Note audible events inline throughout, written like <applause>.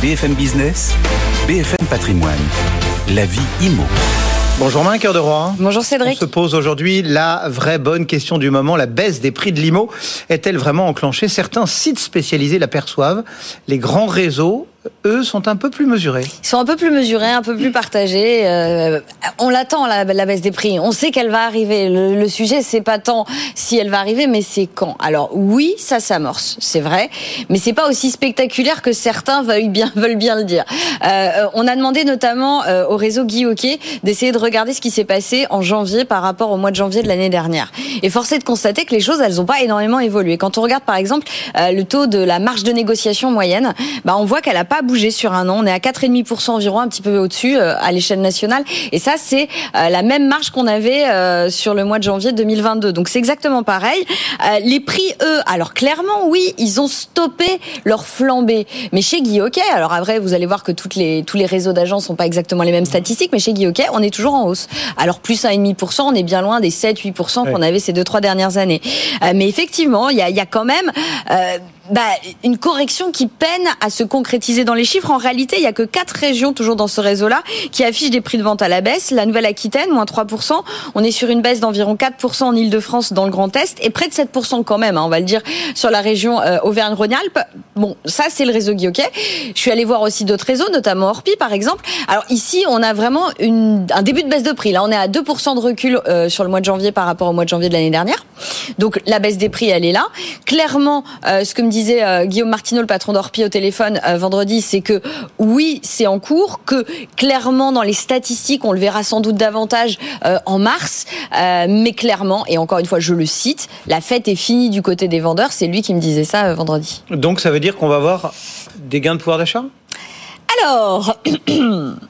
BFM Business, BFM Patrimoine, la vie IMO. Bonjour Main, cœur de roi. Bonjour Cédric. On se pose aujourd'hui la vraie bonne question du moment. La baisse des prix de l'IMO est-elle vraiment enclenchée? Certains sites spécialisés l'aperçoivent. Les grands réseaux eux, sont un peu plus mesurés. Ils sont un peu plus mesurés, un peu plus partagés. Euh, on l'attend, la, baisse des prix. On sait qu'elle va arriver. Le, le sujet, c'est pas tant si elle va arriver, mais c'est quand. Alors oui, ça s'amorce, c'est vrai, mais c'est pas aussi spectaculaire que certains <laughs> veulent bien, le dire. Euh, on a demandé notamment euh, au réseau Guy Hockey d'essayer de regarder ce qui s'est passé en janvier par rapport au mois de janvier de l'année dernière. Et force est de constater que les choses, elles n'ont pas énormément évolué. Quand on regarde par exemple le taux de la marge de négociation moyenne, bah, on voit qu'elle a pas bougé sur un an. On est à 4,5% environ, un petit peu au-dessus euh, à l'échelle nationale. Et ça, c'est euh, la même marge qu'on avait euh, sur le mois de janvier 2022. Donc c'est exactement pareil. les prix, eux, alors clairement, oui, ils ont stoppé leur flambée. Mais chez Guy Hockey, alors après, vous allez voir que toutes les, tous les réseaux d'agents sont pas exactement les mêmes statistiques, mais chez Guy Hockey, on est toujours en hausse. Alors plus 1,5%, on est bien loin des 7-8% qu'on avait ces deux, trois dernières années. mais effectivement, il y a, y a, quand même bah, une correction qui peine à se concrétiser dans les chiffres. En réalité, il y a que quatre régions toujours dans ce réseau-là qui affichent des prix de vente à la baisse. La Nouvelle-Aquitaine, moins 3%. On est sur une baisse d'environ 4% en Ile-de-France dans le Grand Est et près de 7% quand même, hein, on va le dire, sur la région euh, Auvergne-Rhône-Alpes. Bon, ça c'est le réseau Guy Je suis allée voir aussi d'autres réseaux, notamment Orpi par exemple. Alors ici, on a vraiment un début de baisse de prix. Là, on est à 2% de recul euh, sur le mois de janvier par rapport au mois de janvier de l'année dernière. Donc la baisse des prix, elle est là. Clairement, euh, ce que me disait euh, Guillaume Martineau, le patron d'Orpi au téléphone euh, vendredi, c'est que oui, c'est en cours, que clairement dans les statistiques, on le verra sans doute davantage euh, en mars, mais clairement, et encore une fois, je le cite, la fête est finie du côté des vendeurs. C'est lui qui me disait ça vendredi. Donc ça veut dire qu'on va avoir des gains de pouvoir d'achat? Alors. <clears throat>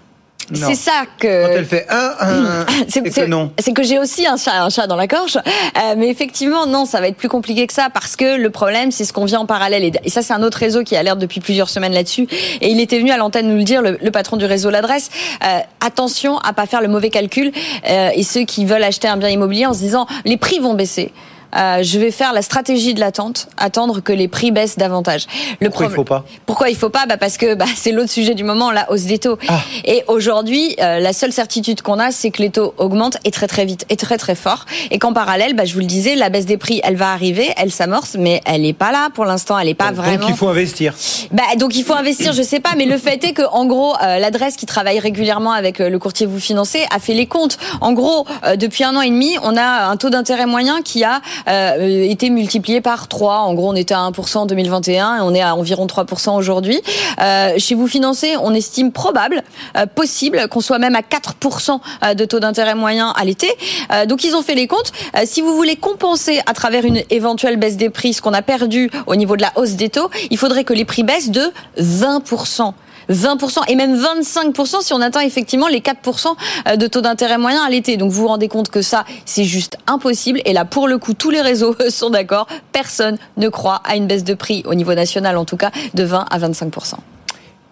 C'est ça que. Quand elle fait un, un, c'est que non. C'est que j'ai aussi un chat, un chat dans la gorge. Euh, mais effectivement, non, ça va être plus compliqué que ça parce que le problème, c'est ce qu'on vient en parallèle. Et, ça, c'est un autre réseau qui alerte depuis plusieurs semaines là-dessus. Et il était venu à l'antenne nous le dire, le, le patron du réseau L'Adresse. Euh, attention à pas faire le mauvais calcul. Euh, et ceux qui veulent acheter un bien immobilier en se disant, les prix vont baisser. Euh, je vais faire la stratégie de l'attente, attendre que les prix baissent davantage. Le Pourquoi il faut pas Pourquoi il faut pas bah Parce que bah, c'est l'autre sujet du moment, la hausse des taux. Ah. Et aujourd'hui, euh, la seule certitude qu'on a, c'est que les taux augmentent et très très vite, et très très fort. Et qu'en parallèle, bah, je vous le disais, la baisse des prix, elle va arriver, elle s'amorce, mais elle n'est pas là pour l'instant, elle n'est pas vraiment. Donc il faut investir. Bah, donc il faut investir, je sais pas, mais le fait est que en gros, euh, l'adresse qui travaille régulièrement avec le courtier vous financez a fait les comptes. En gros, depuis un an et demi, on a un taux d'intérêt moyen qui a euh, été multiplié par 3. En gros, on était à 1% en 2021 et on est à environ 3% aujourd'hui. Euh, chez vous financez, on estime probable, euh, possible, qu'on soit même à 4% euh, de taux d'intérêt moyen à l'été. Euh, donc ils ont fait les comptes. si vous voulez compenser à travers une éventuelle baisse des prix ce qu'on a perdu au niveau de la hausse des taux, il faudrait que les prix baissent de 20%. 20% et même 25% si on atteint effectivement les 4% euh, de taux d'intérêt moyen à l'été. Donc vous vous rendez compte que ça, c'est juste impossible. Et là, pour le coup, tous les réseaux <laughs> sont d'accord. Personne ne croit à une baisse de prix, au niveau national en tout cas, de 20 à 25%.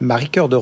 Marie-Cœur de